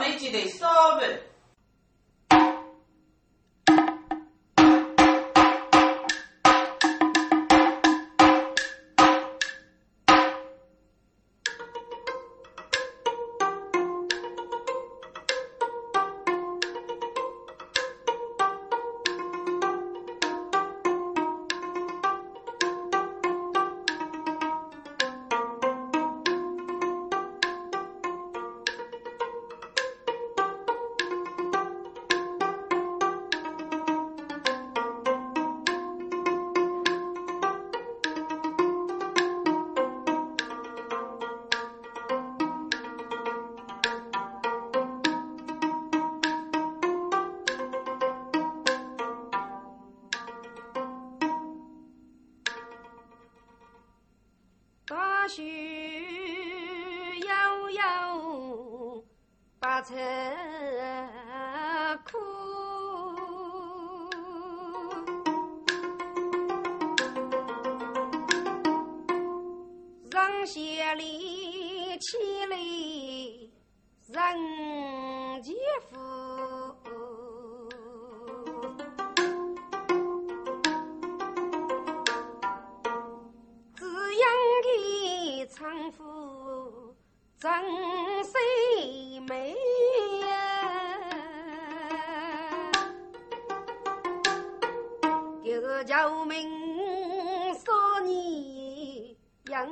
没记得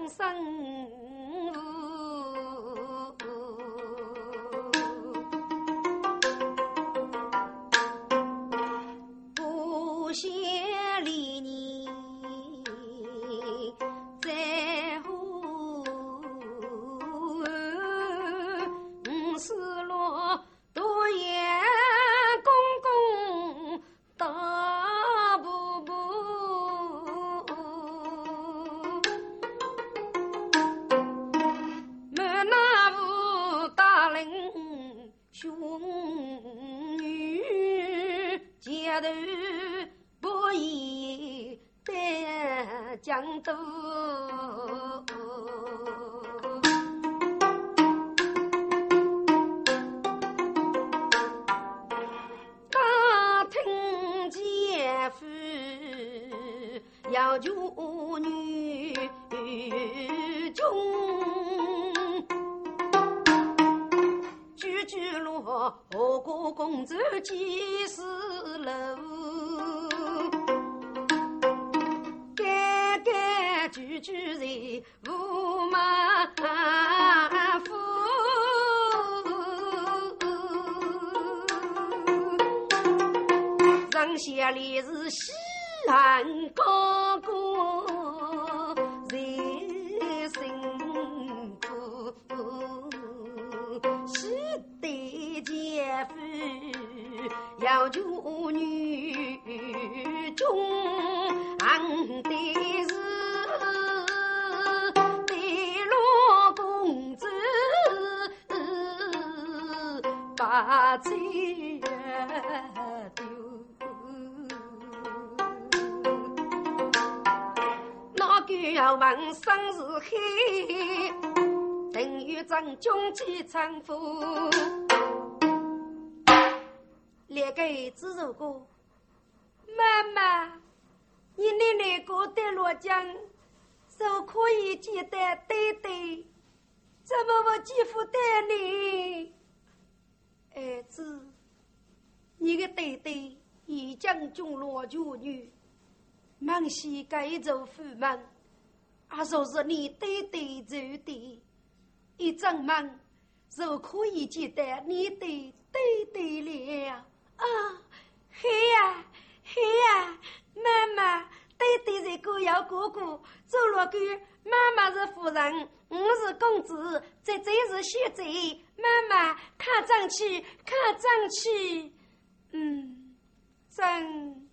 少乡。下里是西汉高歌，等于正军机丈夫。那个子如哥，妈妈，你奶奶过得落江，就可以记得爹爹，怎么我继父带你？儿子，你的爹爹已将军落九女，忙西改走父门。啊，若是你对对走的，一整门就可以记得你的对对了啊！嘿呀嘿呀，妈妈对对是哥要哥哥，做了个妈妈是夫人，我是公子，这真是血贼。妈妈看上去，看上去，嗯，上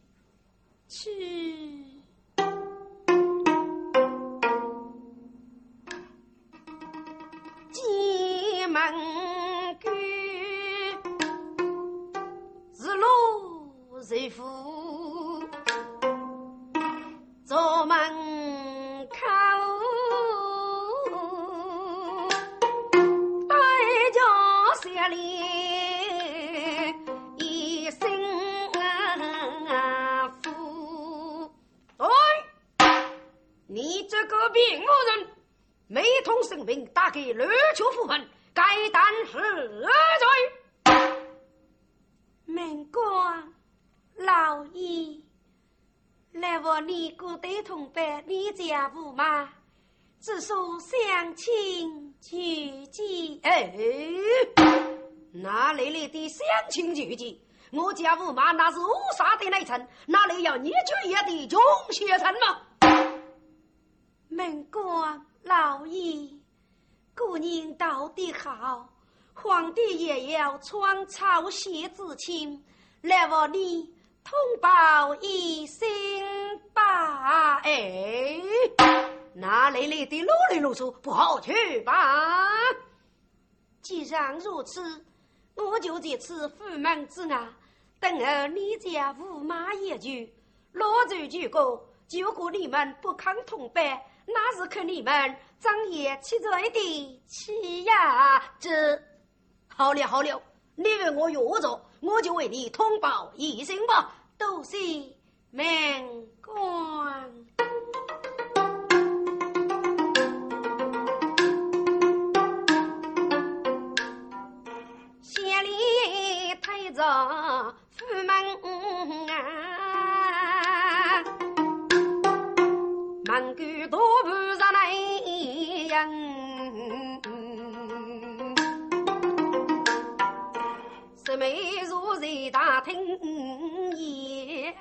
去。随夫坐门口，对叫下里一声啊父。对，你这个病和人，没通生病，打给乱求富恨，该当何罪？命官。老爷，来我你姑对同伴，你家驸马，只说相亲举荐。哎，哪里来的相亲举荐？我家驸马那是乌纱的内臣，哪里有你举业的穷学生吗？门官老爷，姑娘道的好，皇帝也要穿草鞋子亲，来我你通报一声吧。哎，那里来的啰里啰嗦？不好去吧？既然如此，我就在此府门之外。等候你家驸马一句，老周举过，就果你们不肯同班，那是看你们张爷七岁的气呀！这好了好了，你问我约着，我就为你通报一声吧。多谢门官。县里推着。府门啊，门关大在大厅里，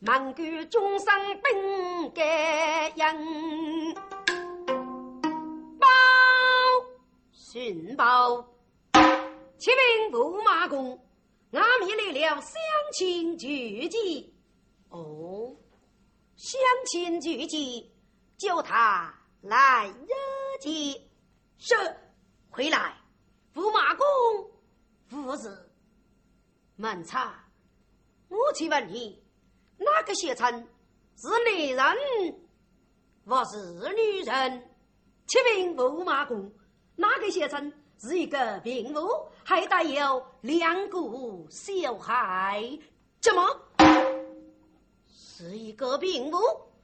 门关终生本该人，报寻报，启禀驸马公。俺们来了相亲聚集，哦，相亲聚集，叫他来热见。是，回来，驸马公，父子，门差，我去问你，哪个先生是男人，或是女人？启禀驸马公，哪个先生？是一个病妇，还带有两个小孩。怎么？是一个病妇，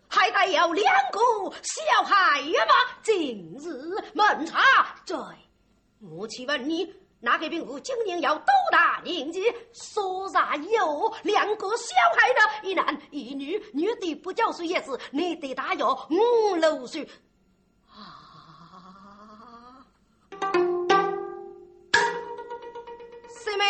还带有两个小孩呀吗？今日门查对，我去问你，那个病夫精灵要斗大年纪，说啥有两个小孩的，一男一女，女的不交税也是，男的大有五六岁。啊，师妹。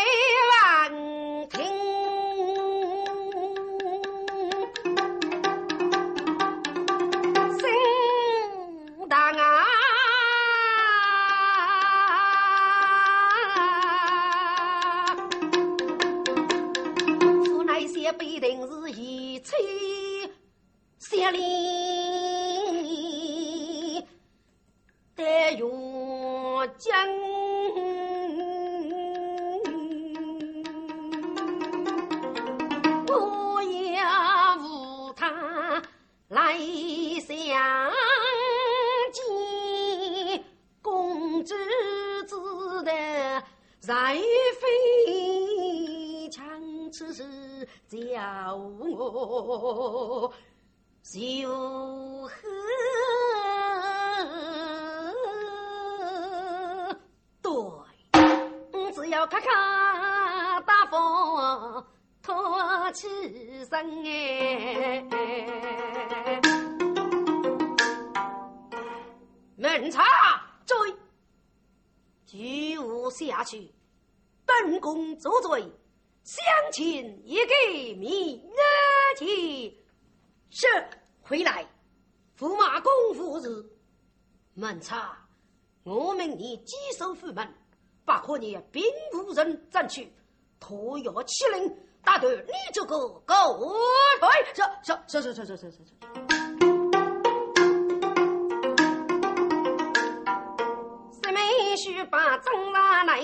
起身哎。门查追，举物下去，本宫作罪，相亲一个明日是回来，驸马公夫子，门查，我命你坚守府门，不可你并无人争取，托要欺凌，打断你这个狗腿！是是是是是是是是。须把正拉来，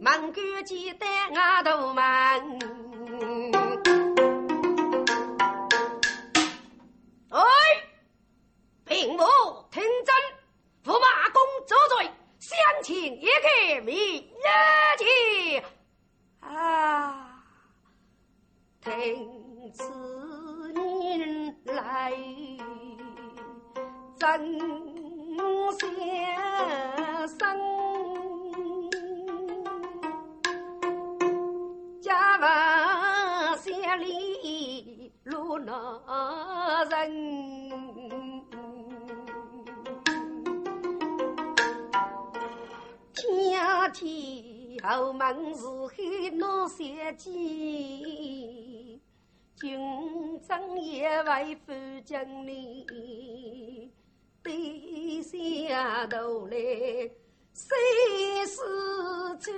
门关记得外头门。哎，并无听真，驸马公作罪，相请一个明日见。啊，听此言来。先生，家门乡里路难人，天天后门是黑闹三更。军长也为夫将你低下头来谁是主？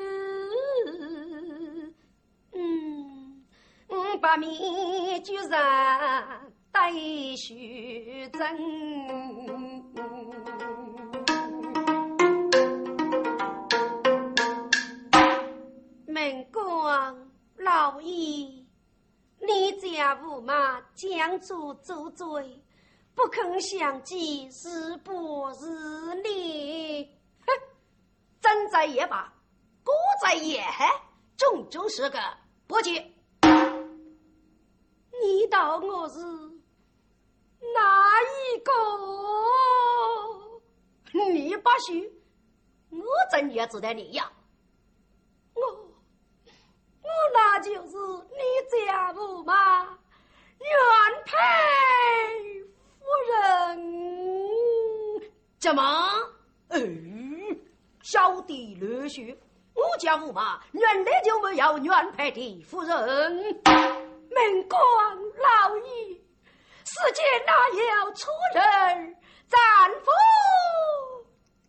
嗯，把面具上戴虚真，门官老爷。你家驸马将主作罪，不肯相见，是不是你？哼，真在也罢，孤在也，终究是个不结。你道我是哪一个？你不许，我怎也知道你呀？我。那就是你家母吗原配夫人，怎么？哎，小弟略许，我家驸马原来就没有原配的夫人。门官老爷，世间哪有出人丈夫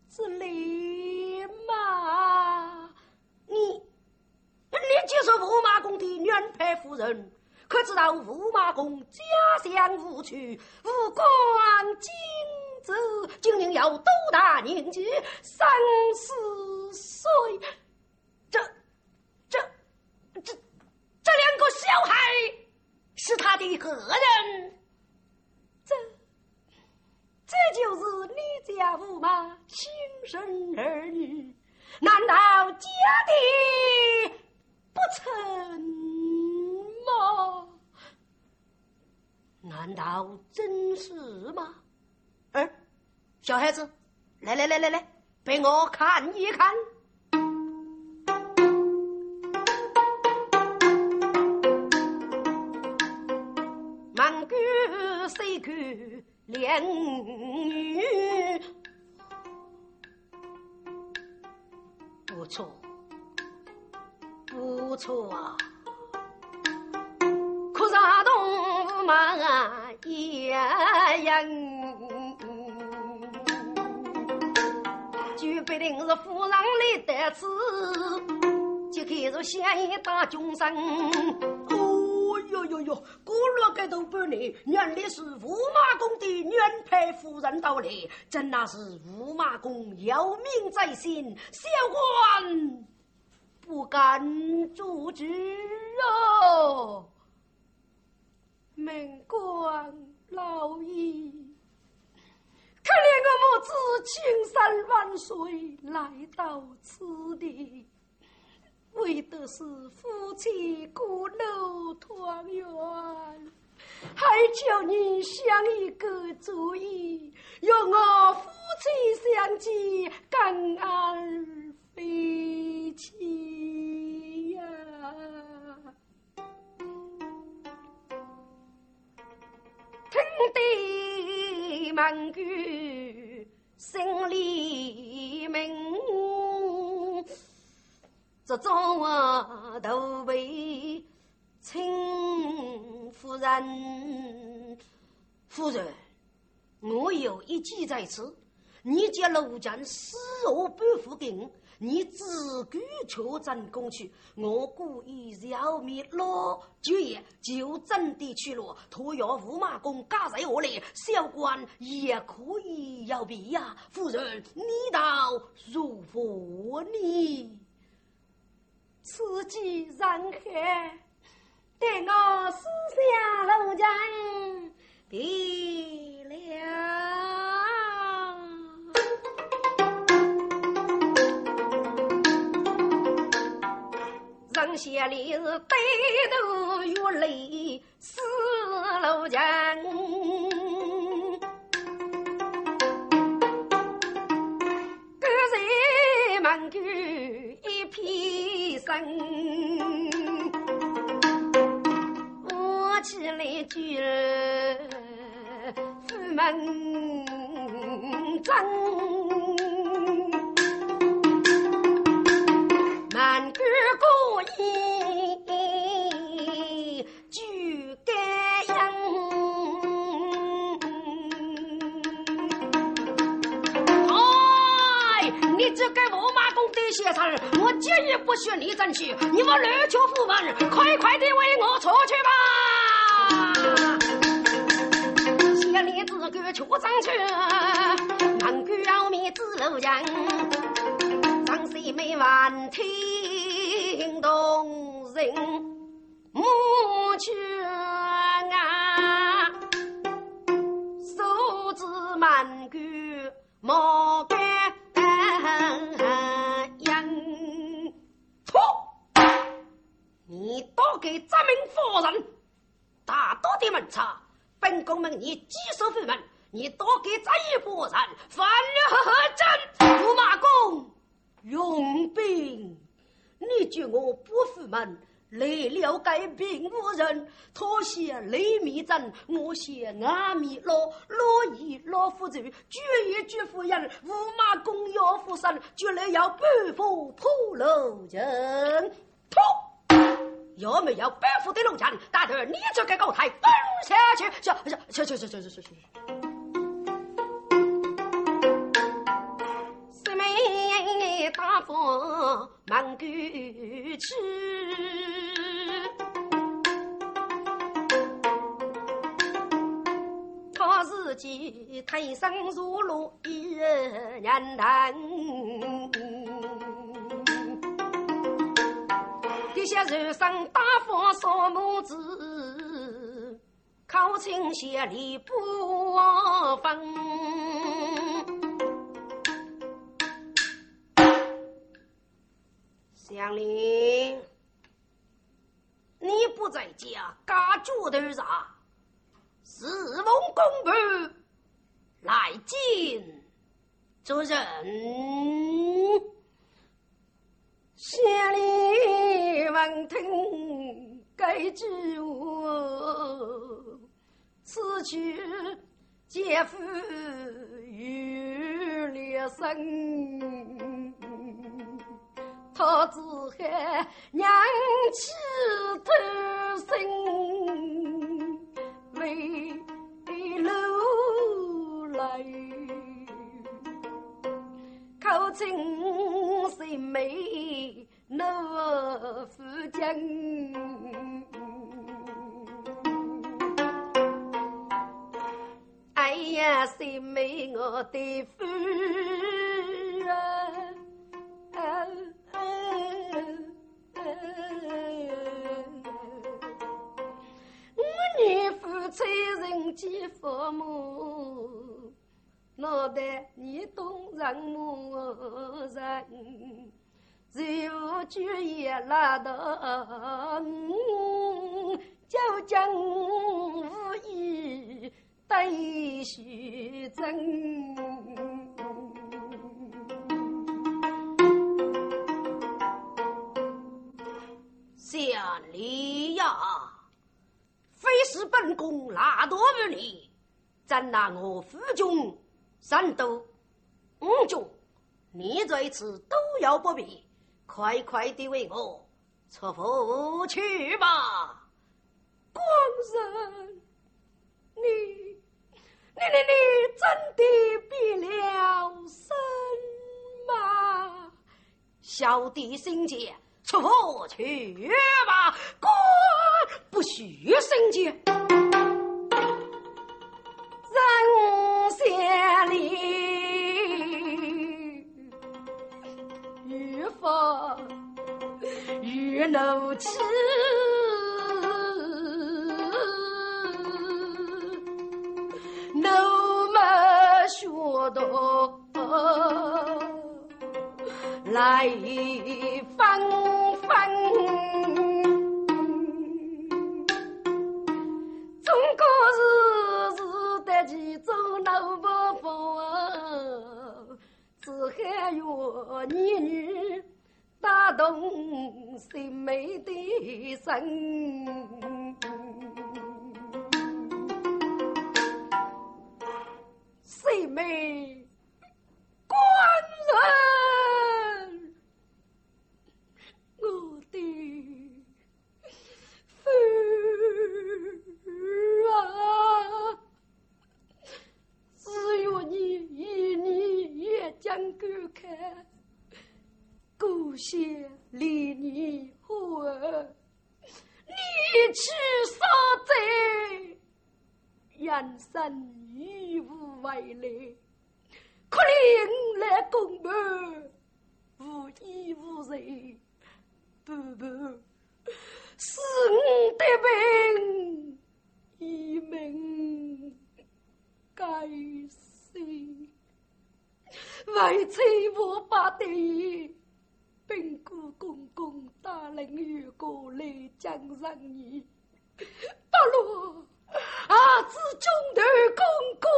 之理嘛？你。你就是驸马公的原配夫人，可知道驸马公家乡无趣，无关荆州，今年要多大年纪？三四岁。这、这、这、这两个小孩是他的何人？这、这就是你家驸马亲生儿女？难道家的？不成吗？难道真是吗？儿，小孩子，来来来来来，陪我看一看。满卷谁卷两女？不错。不错啊，可是阿东嘛也人，就必定是夫人来得此，就开始想一打军生。哦哟哟哟，过了个多半年，原来是驸马公的原配夫人到来，真那是驸马公有命在心，小官。不敢阻止哦，门官老爷，可怜我母子千山万水来到此地，为的是夫妻孤陋团圆，还求你想一个主意，让我夫妻相见，感恩非。悲戚呀！听得满句心里明，这种啊都为亲夫人。夫人，我有一计在此，你家陆家死后不付给我。你自古求真攻去，我故意消灭老九爷，就真的去了。托要驸马公加在我里，小官也可以要避呀。夫人，你道如何呢？此计然何？待我私下路人别了。斜些里是头月泪湿了襟。隔在门口一片声，我起来就扶门张。我决意不许你争取！你们乱出府门，快快的为我出去吧！县里自个出上去，满句要命之路人。谁没完听动人给咱们夫人大多的门茶，本宫们你几手府门，你多给咱一夫人翻了何真？驸马公。用兵，你叫我不服门，来了该并无人。他嫌雷米真，我写阿米老，老姨老夫人，举一举夫人，五马公要负身，就来要半副破楼人。错，有没有半副的龙人？大头，你这个狗才滚下去！去去去去去去去去！大风忙去，他自己推身入罗一人难。下人生大风扫母子，靠近些里不分。香菱，你不在家干脚头啥？侍奉公婆来进做人。香菱闻听该句话，此去姐夫有了生。他只喊娘起头身为路来，口称谁美我夫君？哎呀，谁美我的夫你懂人母人，最后决也拉到我，就将无意对许真。县里呀，非是本宫拉多不你，怎拿我府中三都五中，你这一次都要不必，快快的为我出府去吧。光人，你你你你真的变了身吗？小弟心切。出府去吧，官不许升阶。老子，老 chưa. 的为妻我把的本姑公公大人与过来江上你，不如阿！子中的公公，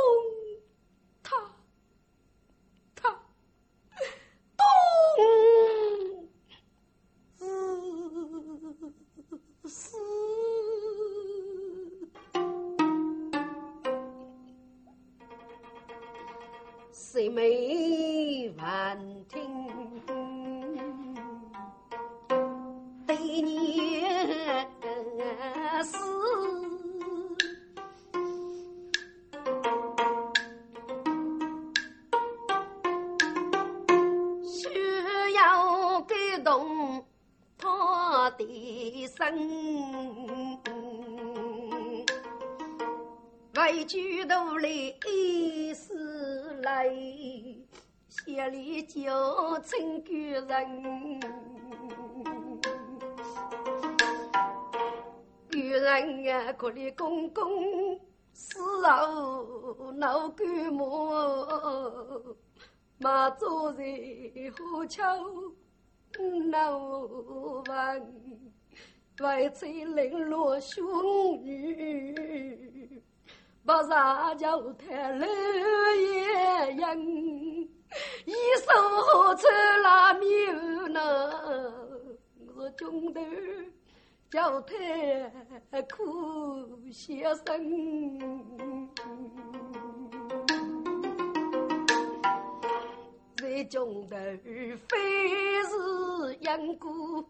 可怜公公死后闹干么？马做在河桥。那问，为妻零落兄女，不杀就太老爷人，一手出拉面呢，我中头叫太苦先生。在中头非是因果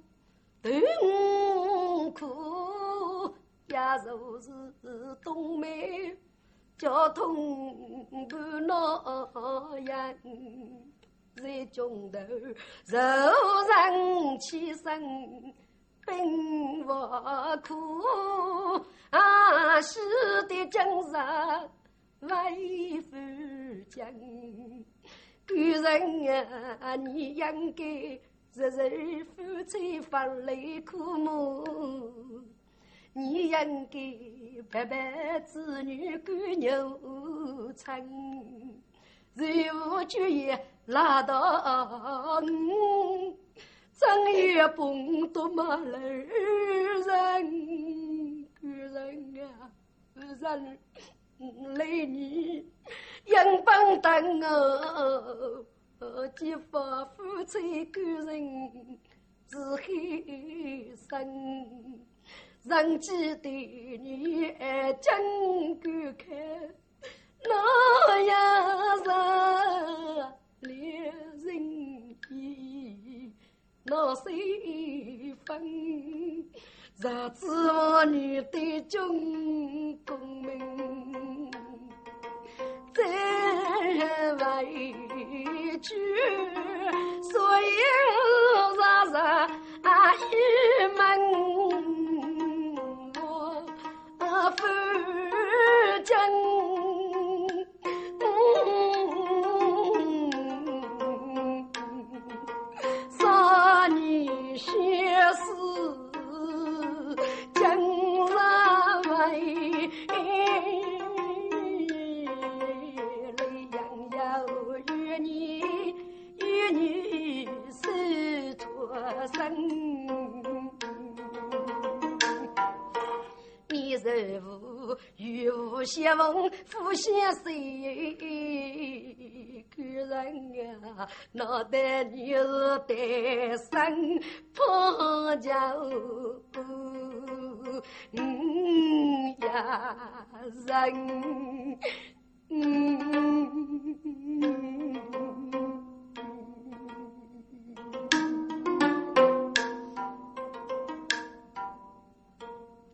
痛苦，也若是冬梅交通不恼人，在中头柔人起身并不苦，啊，是的今日为夫将。女人啊，你应该日日夫妻分离苦闷，你应该白白子女赶牛场，任务就业拉到我，正月蹦多马路人，女人啊，人。来女应本等我，结发夫妻感人是黑生，人记得你爱真感慨，那谁分？若知我女对君功名，再委屈，所以与无相逢，夫相随，人啊，脑袋你是单身破旧，嗯呀人，嗯。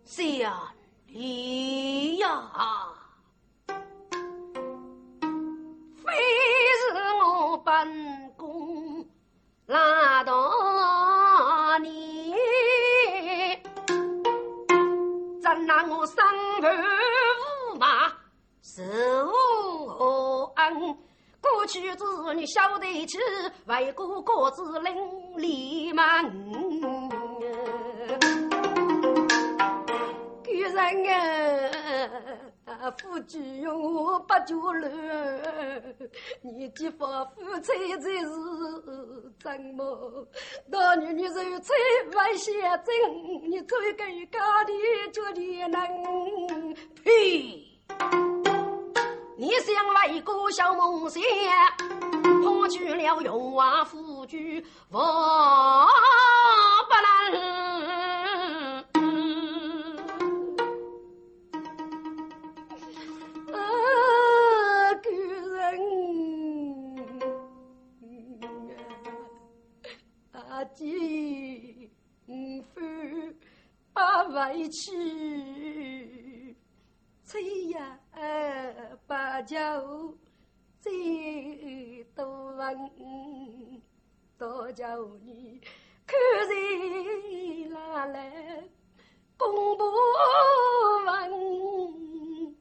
相离呀，非是我本宫拉到你，怎拿我生父无马受恩？过去子女晓得起，为国各自领礼门。啊，夫君用不久了，你结发夫妻才是怎么？大女女受罪不相真，你最给家里做的能？呸！你想为个小梦想，破去了荣华富贵，我几番把委屈，吹呀把酒再多问，多叫你看谁拿来公布问，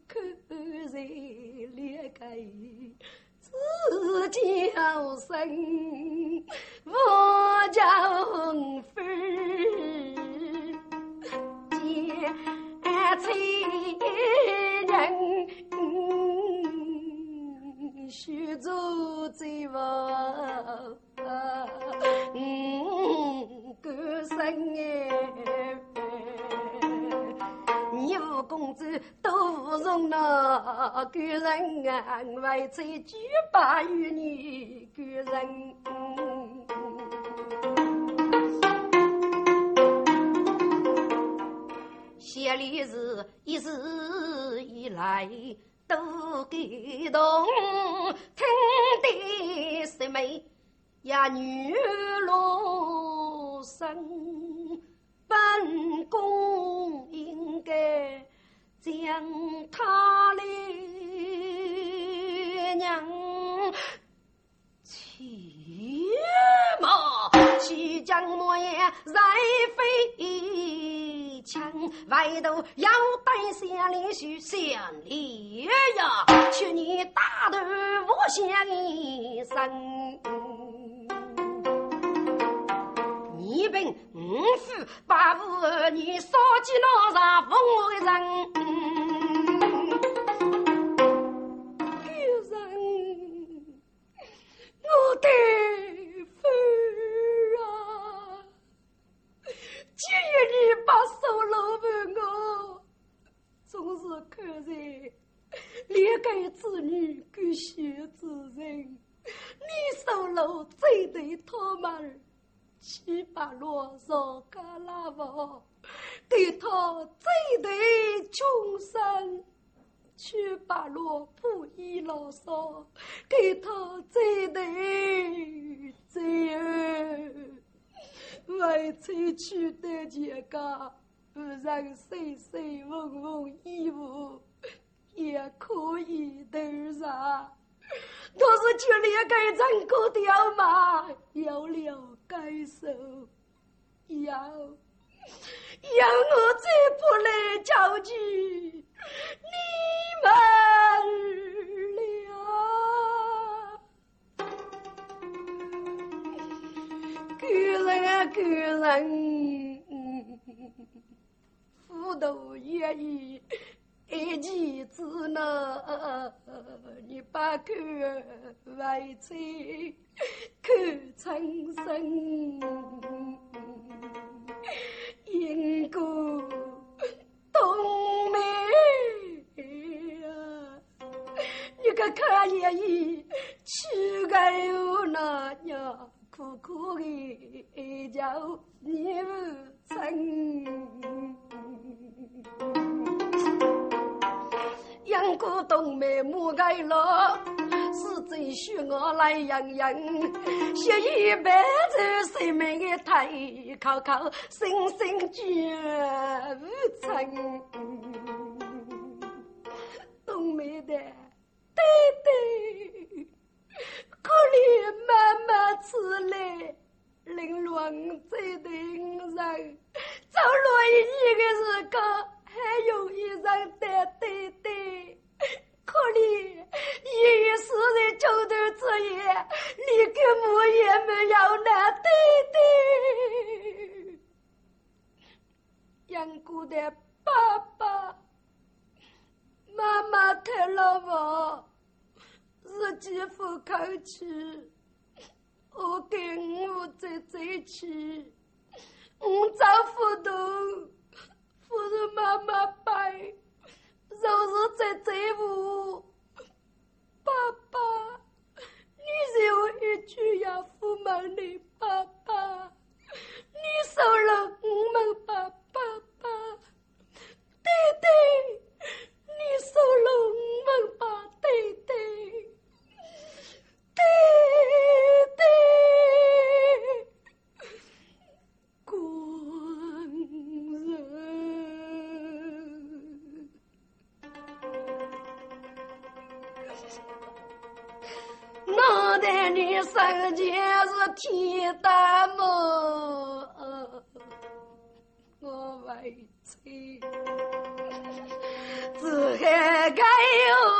看谁裂开。自叫声，我叫夫，见亲人须做最王，嗯，歌声哎。你五公子都不容那个人啊，为此举把与你个人。谢里是一直以来都感动，听得什么呀女罗生。本宫应该将他的娘骑马，骑将莫言再飞枪，外头要带下连续相连呀，求你大头我相一声。一并五夫八五儿女，烧鸡老上奉我的人。人，我的夫啊！今日你把手老问我，总是看在连个子女跟学之人，你手老最对他们。七八罗上嘎拉房，给他最对穷生；去把罗布衣老少，给他最对罪儿。为妻娶得钱家，不让岁岁问问衣服，也可以头上。都是去连个人过掉嘛，有了该受，要要我这不来交集你们了。个人啊个人，辅导愿意。一妻之呢？你把狗喂走，狗成神，因果懂没？你个看爷爷，去个哟那娘，苦苦的叫你不成。成。杨过东门木盖了，是真需我来养养。学一辈子谁没个太考考，心心绝无成。东门的弟弟，可怜妈妈吃来，凌乱在顶上，走路一个时刻。还有一人的弟弟，可怜爷爷死在桥头之夜，你个母也没有那弟弟。杨姑的爸爸妈妈太了我，是几副口气，我跟我在在一起，我找不到。不是妈妈背，就是在在乎。爸爸，你是我一句要抚满的爸爸，你收了我们爸爸。爸，弟弟，你收了我们爸。弟弟，弟弟，脑袋里生前是天大母，我为妻，只还该有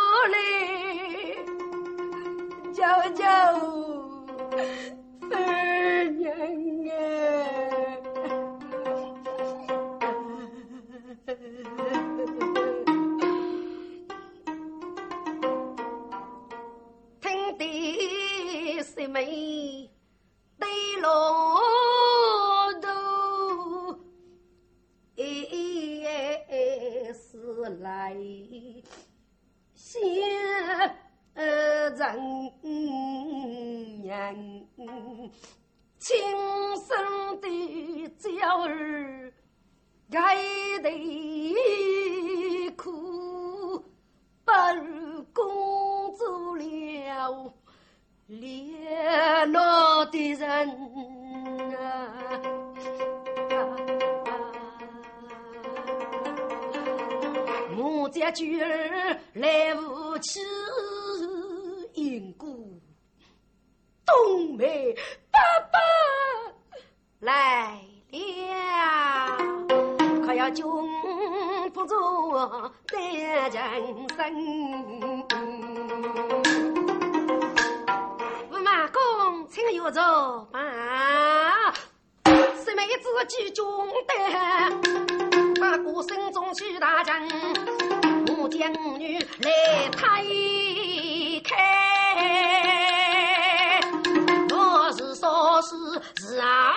来了，可要君不做单人生。五马公请有走吧，什么自己中的，把鼓声中去打仗，我将女来抬开，若是说是是啊。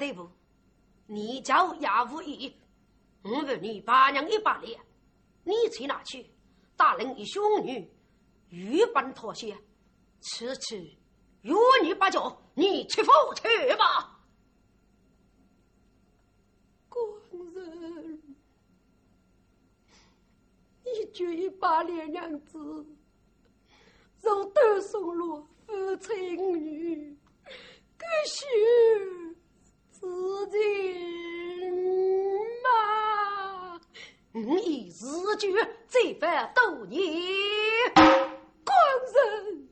对不，你叫亚无义，我问你八娘一百脸，你去哪去？大人一兄女，欲奔妥协，此次与你八九，你去否去吧。一句一把脸娘子，从头送落父亲女，可惜自己嘛，你一句这番多年，官人，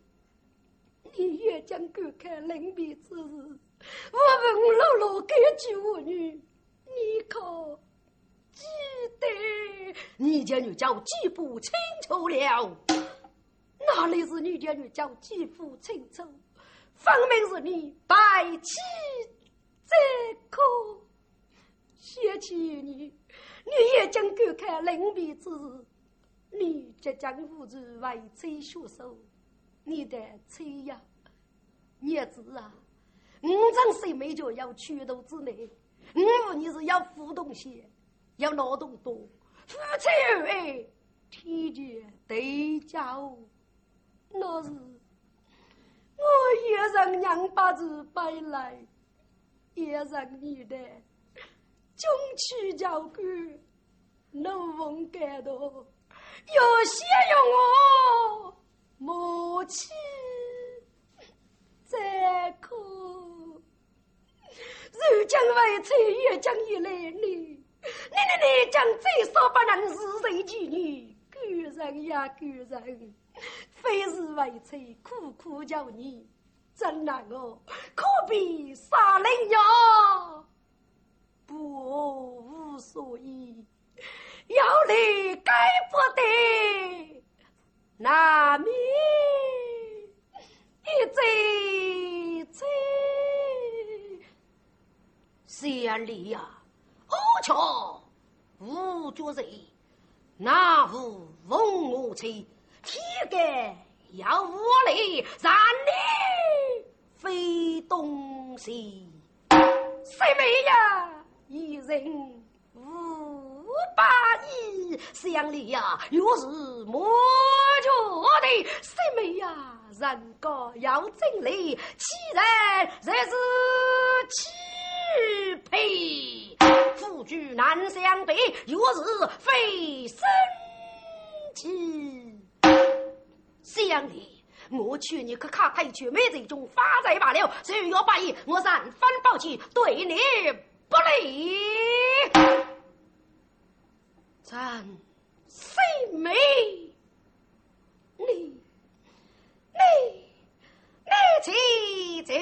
你也将观看临别之日，我问老老该救我女，你可记得？你家女叫记不清楚了，哪里是你家女叫记不清楚？分明是你白起这颗。谢起你，你也将观看临别之日。你即将父子为妻血手，你得催呀！儿子啊，五张岁没就要取头之内，五你是要互动些，要劳动多，夫妻恩爱，天地对家那是我也让娘把子摆来，也让你的中气教官能逢感动。有些用我母亲再可，如今为妻越将一来，你你你你将最少不能是谁妓女，个人呀个人，非是为妻苦苦叫你，真难哦，可比杀人呀，不无所以。要离该不得，难免一醉醉。县里呀，何巧无绝人，那无翁我妻，天该要我来让你非东西。谁为呀？一人无。八亿乡里呀，又是莫觉的什么呀？人高要正理，欺人才是欺配。夫君难相比，又是非生气。乡里，我劝你可卡太去，没这种发财罢了。只要八亿，我三番报起，对你不利。咱谁没？你你你去这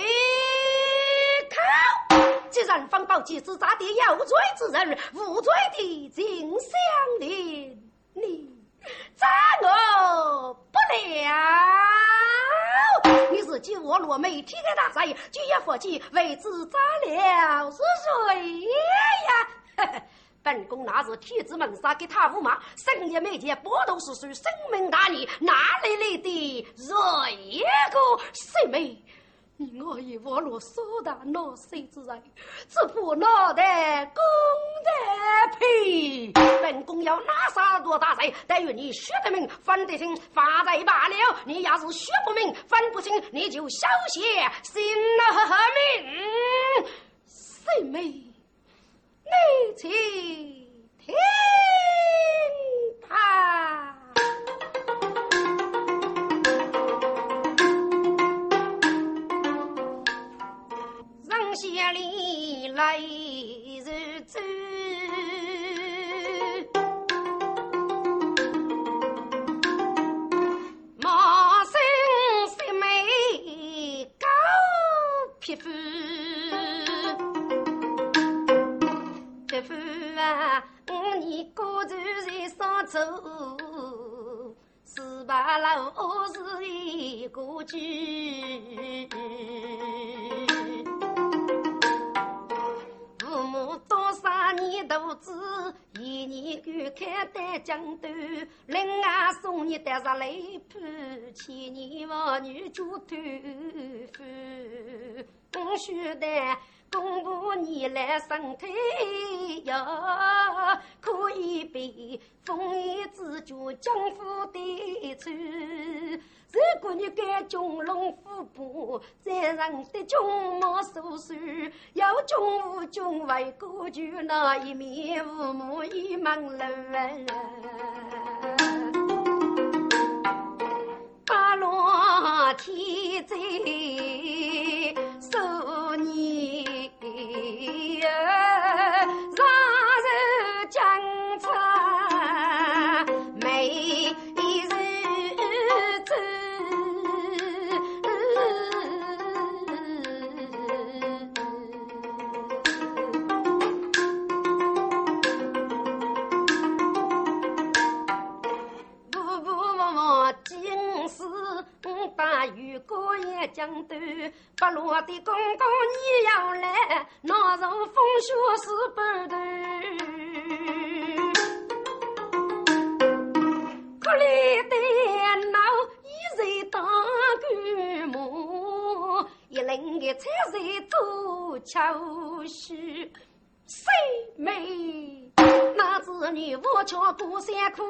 口！既然方宝吉是诈的有罪之人，无罪的金相连，你咋我不了！你是救我落梅天的大帅，就要佛气为之斩了是谁呀？本宫那是天子门杀给他五马，深夜没见，波头是属生命大义，哪里来的瑞个谁妹？你我以我落苏大闹谁之人，只怕脑袋公得皮。本宫要拿杀多大贼，但愿你学得明，分得清，发财罢了。你要是学不明，分不清，你就小心心了命。谁妹？你去听他，来日子，马身雪美高皮肤。夫啊，五年过日在上走，八楼是一个居。子，一年观看得江头，另外送你带上雷铺，千年妇女就团夫，我须得。公婆你来身体呀，可以被风雨之主江湖对穿。如果你敢穷龙虎步，在人的穷毛手术，要穷无穷为国救那一面父母一门人。八落天灾受。上日果也讲断，不落的公公你要来，那如风雪是不断。可怜的老一人当干母，一人的菜菜做巧事。谁没？那子女无桥过山苦，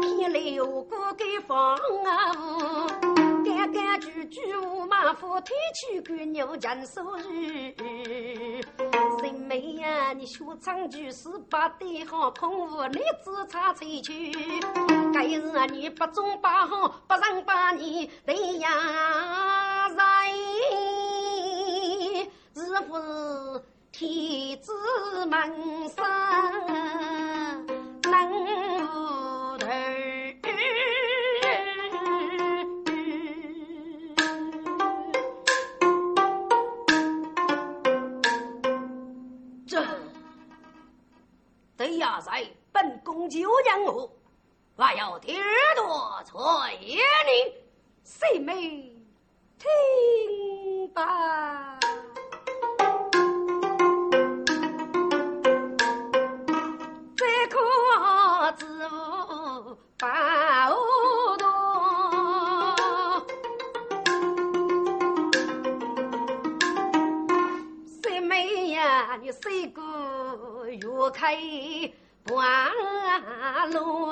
偏留过给房啊！干干句句无马虎，推去干牛讲收入。谁没呀？你学唱句诗，八对好空无你只差吹去。该日你不中八好，不让八你对呀人，是不是？天子门生呀在本宫就养我，还要听多彩礼，谁没听吧？这可知无办？月开半路？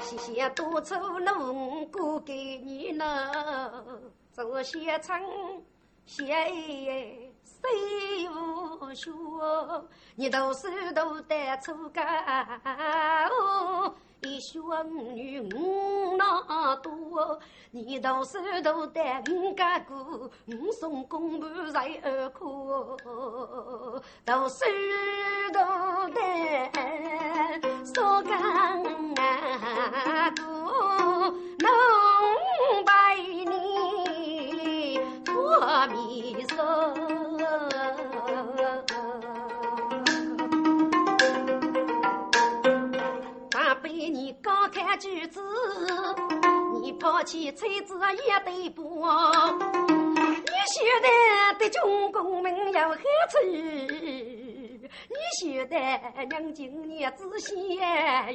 谢谢多出农过给你呢，做些成些谁无说？你都是都得出干。一双女五那多，你到手都得五个姑，五送公婆在二哭，到手都得说干姑，能拜你托米寿。看句子，你抛弃妻子也对不？你晓得对中公名要何处？你晓得娘今年子先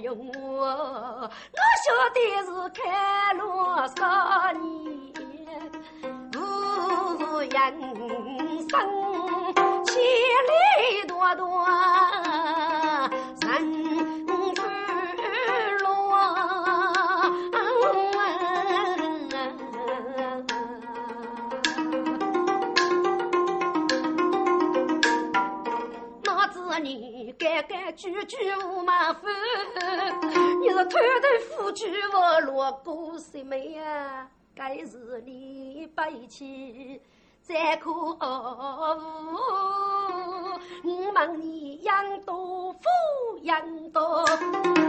用我？我晓得是开罗少年无人生，千里多多。句句无马虎，你是偷偷夫君我落过什么呀？该是你背弃，再可恶！我问你养多富养多，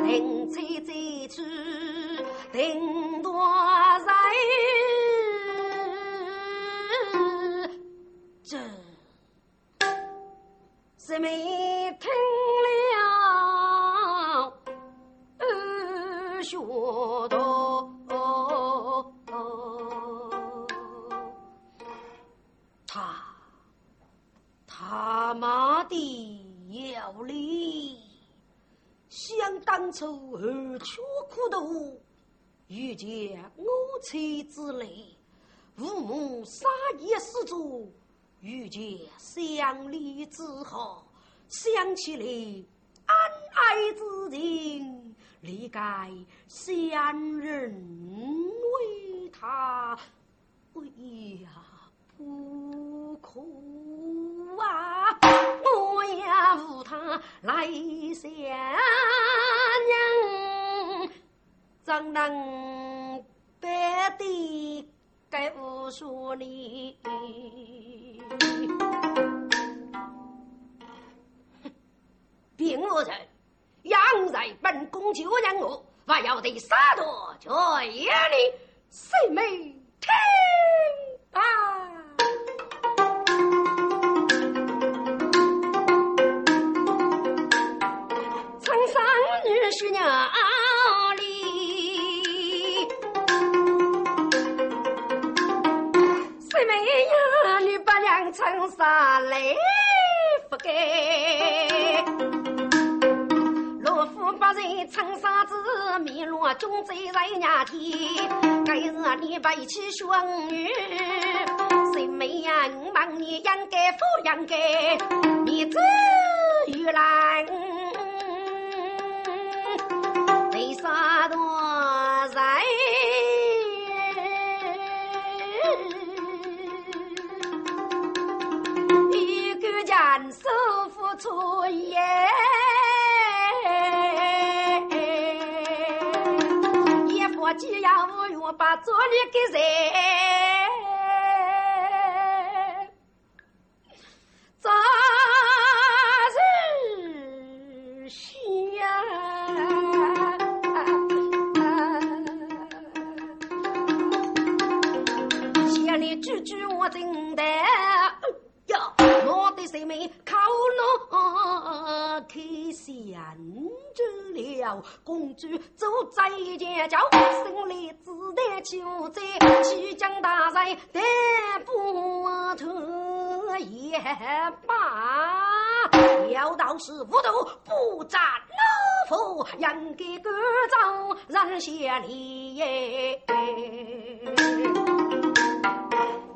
停车再去停多人，这什么听了？学多，他他妈的要哩！想当初二缺苦读，遇见我妻之类，父母杀业失足，遇见乡里之好，想起来恩爱之情。理解乡人为他，哎呀，不哭啊！我也扶他来相娘，怎能白的该无说你？并无人。养在本宫就让我，我要得杀多绝你，谁没听啊？苍山女婿娘杀来不改。老夫把人撑傻子，迷路中在人家今日你把一起兄女，谁没呀？我你养该富养该，你自有来。做你给人，早日想，谢你句句我真的。谁没靠我开先知了？公主走在前叫心里自得就在西江大人得不脱也罢。要道是无头不斩老夫，应该赶走人下里。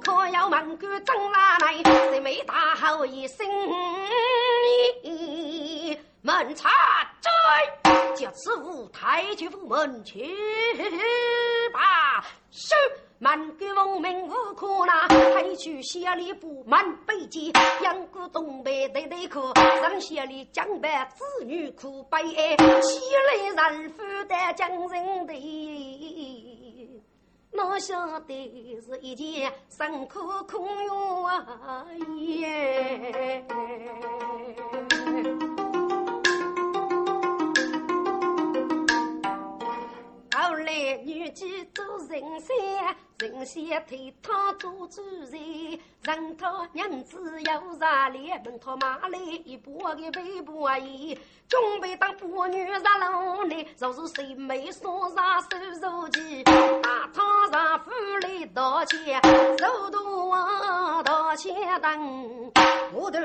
可要门关张拉来，谁没大吼一声？门插追，就此舞台去封门去吧。是满关文明无可拿，还去县里布满北京，阳谷东北对对口，上县里江北子女苦悲，西来人负担将人的。哪晓得是一件辛苦苦愿。后来女婿做人山。人先推他做主人，让他娘子要杀脸，问他马来一把的背不衣，准备当妇女杀老呢。若是谁没说杀手手机，打他上府里道歉，手多道歉等，我头。